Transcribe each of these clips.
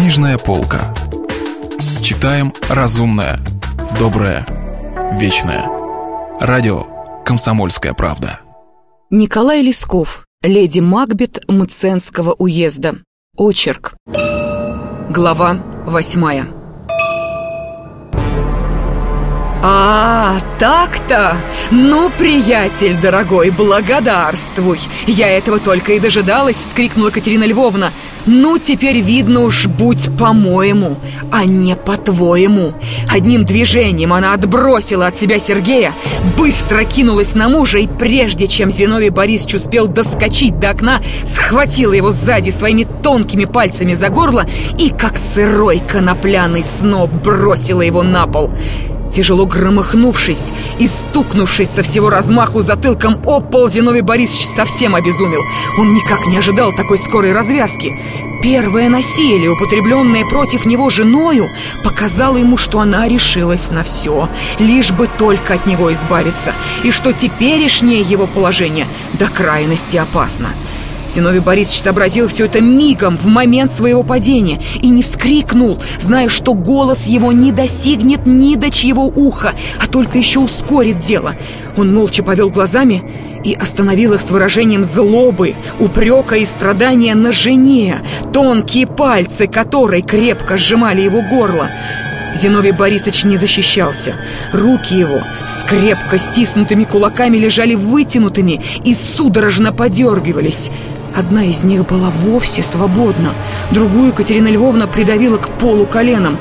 Книжная полка. Читаем разумное, доброе, вечное. Радио «Комсомольская правда». Николай Лесков, леди Макбет Мценского уезда. Очерк. Глава восьмая. «А, так-то! Ну, приятель дорогой, благодарствуй! Я этого только и дожидалась!» — вскрикнула Катерина Львовна. «Ну, теперь видно уж, будь по-моему, а не по-твоему!» Одним движением она отбросила от себя Сергея, быстро кинулась на мужа и, прежде чем Зиновий Борисович успел доскочить до окна, схватила его сзади своими тонкими пальцами за горло и, как сырой конопляный сноб, бросила его на пол. Тяжело громыхнувшись и стукнувшись со всего размаху затылком об пол, Зиновий Борисович совсем обезумел. Он никак не ожидал такой скорой развязки. Первое насилие, употребленное против него женою, показало ему, что она решилась на все, лишь бы только от него избавиться, и что теперешнее его положение до крайности опасно. Зиновий Борисович сообразил все это мигом, в момент своего падения, и не вскрикнул, зная, что голос его не достигнет ни до чьего уха, а только еще ускорит дело. Он молча повел глазами и остановил их с выражением злобы, упрека и страдания на жене, тонкие пальцы которой крепко сжимали его горло. Зиновий Борисович не защищался. Руки его с крепко стиснутыми кулаками лежали вытянутыми и судорожно подергивались. Одна из них была вовсе свободна, другую Катерина Львовна придавила к полу коленом.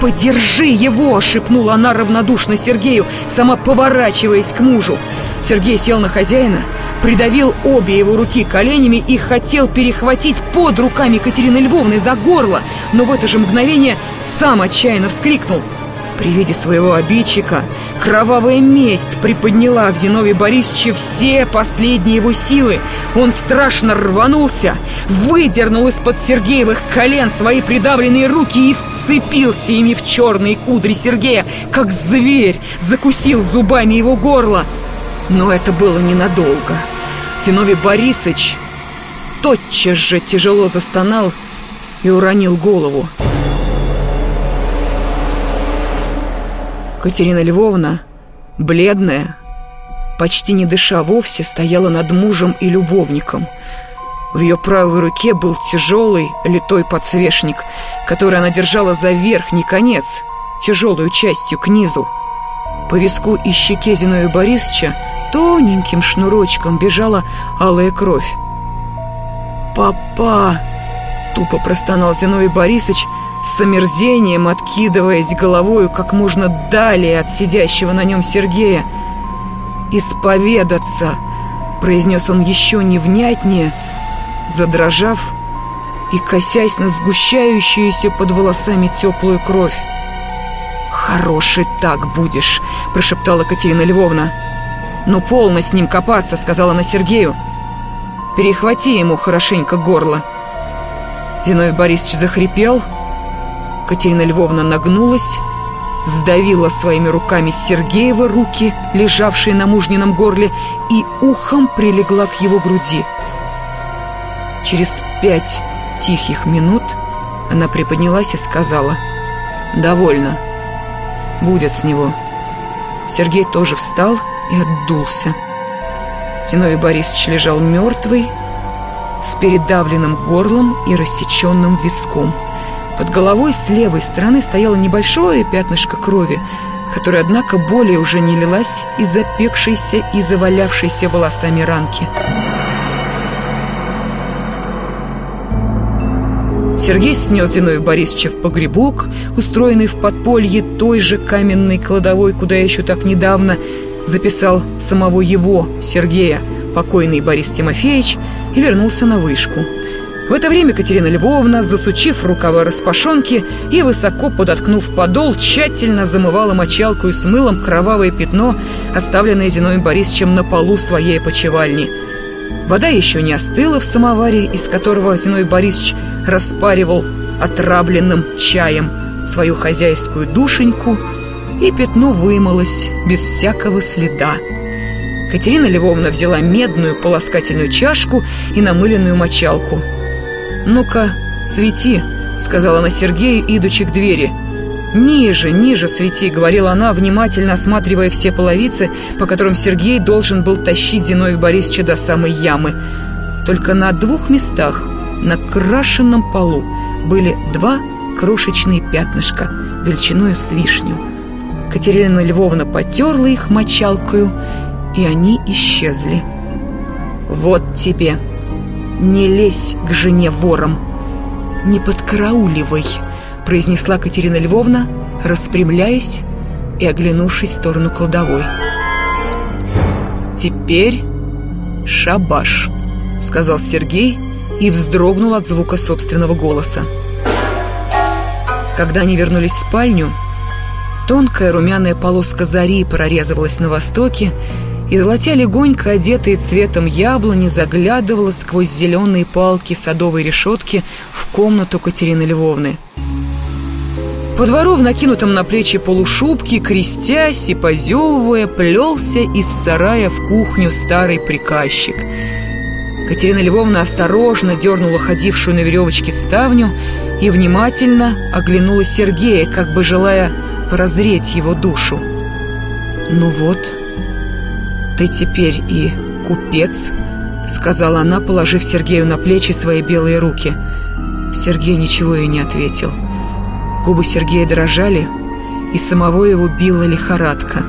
«Подержи его!» — шепнула она равнодушно Сергею, сама поворачиваясь к мужу. Сергей сел на хозяина, придавил обе его руки коленями и хотел перехватить под руками Катерины Львовны за горло, но в это же мгновение сам отчаянно вскрикнул — при виде своего обидчика кровавая месть приподняла в Зинове Борисовиче все последние его силы. Он страшно рванулся, выдернул из-под Сергеевых колен свои придавленные руки и вцепился ими в черные кудри Сергея, как зверь, закусил зубами его горло. Но это было ненадолго. Зиновий Борисович тотчас же тяжело застонал и уронил голову. Катерина Львовна, бледная, почти не дыша вовсе, стояла над мужем и любовником. В ее правой руке был тяжелый литой подсвечник, который она держала за верхний конец, тяжелую частью к низу. По виску и щеке Зиновия Борисовича тоненьким шнурочком бежала алая кровь. «Папа!» — тупо простонал Зиновий Борисович, с омерзением откидываясь головою как можно далее от сидящего на нем Сергея. «Исповедаться!» — произнес он еще невнятнее, задрожав и косясь на сгущающуюся под волосами теплую кровь. «Хороший так будешь!» — прошептала Катерина Львовна. «Ну, полно с ним копаться!» — сказала она Сергею. «Перехвати ему хорошенько горло!» Зиновий Борисович захрипел — Катерина Львовна нагнулась, сдавила своими руками Сергеева руки, лежавшие на мужнином горле, и ухом прилегла к его груди. Через пять тихих минут она приподнялась и сказала «Довольно. Будет с него». Сергей тоже встал и отдулся. Зиновий Борисович лежал мертвый, с передавленным горлом и рассеченным виском. Под головой с левой стороны стояло небольшое пятнышко крови, которое, однако, более уже не лилась из запекшейся и завалявшейся волосами ранки. Сергей снес Зиновия Борисовича в погребок, устроенный в подполье той же каменной кладовой, куда еще так недавно записал самого его, Сергея, покойный Борис Тимофеевич, и вернулся на вышку – в это время Катерина Львовна, засучив рукава распашонки и высоко подоткнув подол, тщательно замывала мочалку и с мылом кровавое пятно, оставленное Зиновием Борисовичем на полу своей почевальни. Вода еще не остыла в самоваре, из которого Зиновий Борисович распаривал отравленным чаем свою хозяйскую душеньку, и пятно вымылось без всякого следа. Катерина Львовна взяла медную полоскательную чашку и намыленную мочалку – «Ну-ка, свети!» — сказала она Сергею, идучи к двери «Ниже, ниже свети», — говорила она, внимательно осматривая все половицы, по которым Сергей должен был тащить Зиновия Борисовича до самой ямы. Только на двух местах, на крашенном полу, были два крошечные пятнышка, величиною с вишню. Катерина Львовна потерла их мочалкою, и они исчезли. «Вот тебе! Не лезь к жене вором! Не подкарауливай!» произнесла Катерина Львовна, распрямляясь и оглянувшись в сторону кладовой. «Теперь шабаш», — сказал Сергей и вздрогнул от звука собственного голоса. Когда они вернулись в спальню, тонкая румяная полоска зари прорезывалась на востоке, и золотя легонько одетые цветом яблони заглядывала сквозь зеленые палки садовой решетки в комнату Катерины Львовны. По двору в накинутом на плечи полушубке, крестясь и позевывая, плелся из сарая в кухню старый приказчик. Катерина Львовна осторожно дернула ходившую на веревочке ставню и внимательно оглянула Сергея, как бы желая прозреть его душу. «Ну вот, ты теперь и купец», — сказала она, положив Сергею на плечи свои белые руки. Сергей ничего ей не ответил. — Губы Сергея дрожали, и самого его била лихорадка.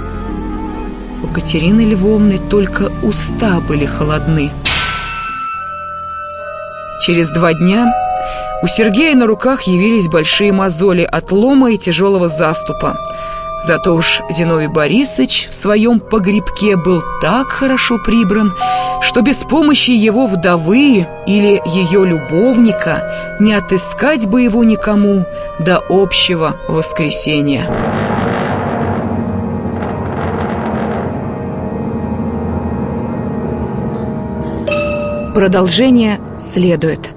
У Катерины Львовны только уста были холодны. Через два дня у Сергея на руках явились большие мозоли от лома и тяжелого заступа. Зато уж Зиновий Борисович в своем погребке был так хорошо прибран, что без помощи его вдовы или ее любовника не отыскать бы его никому до общего воскресения. Продолжение следует.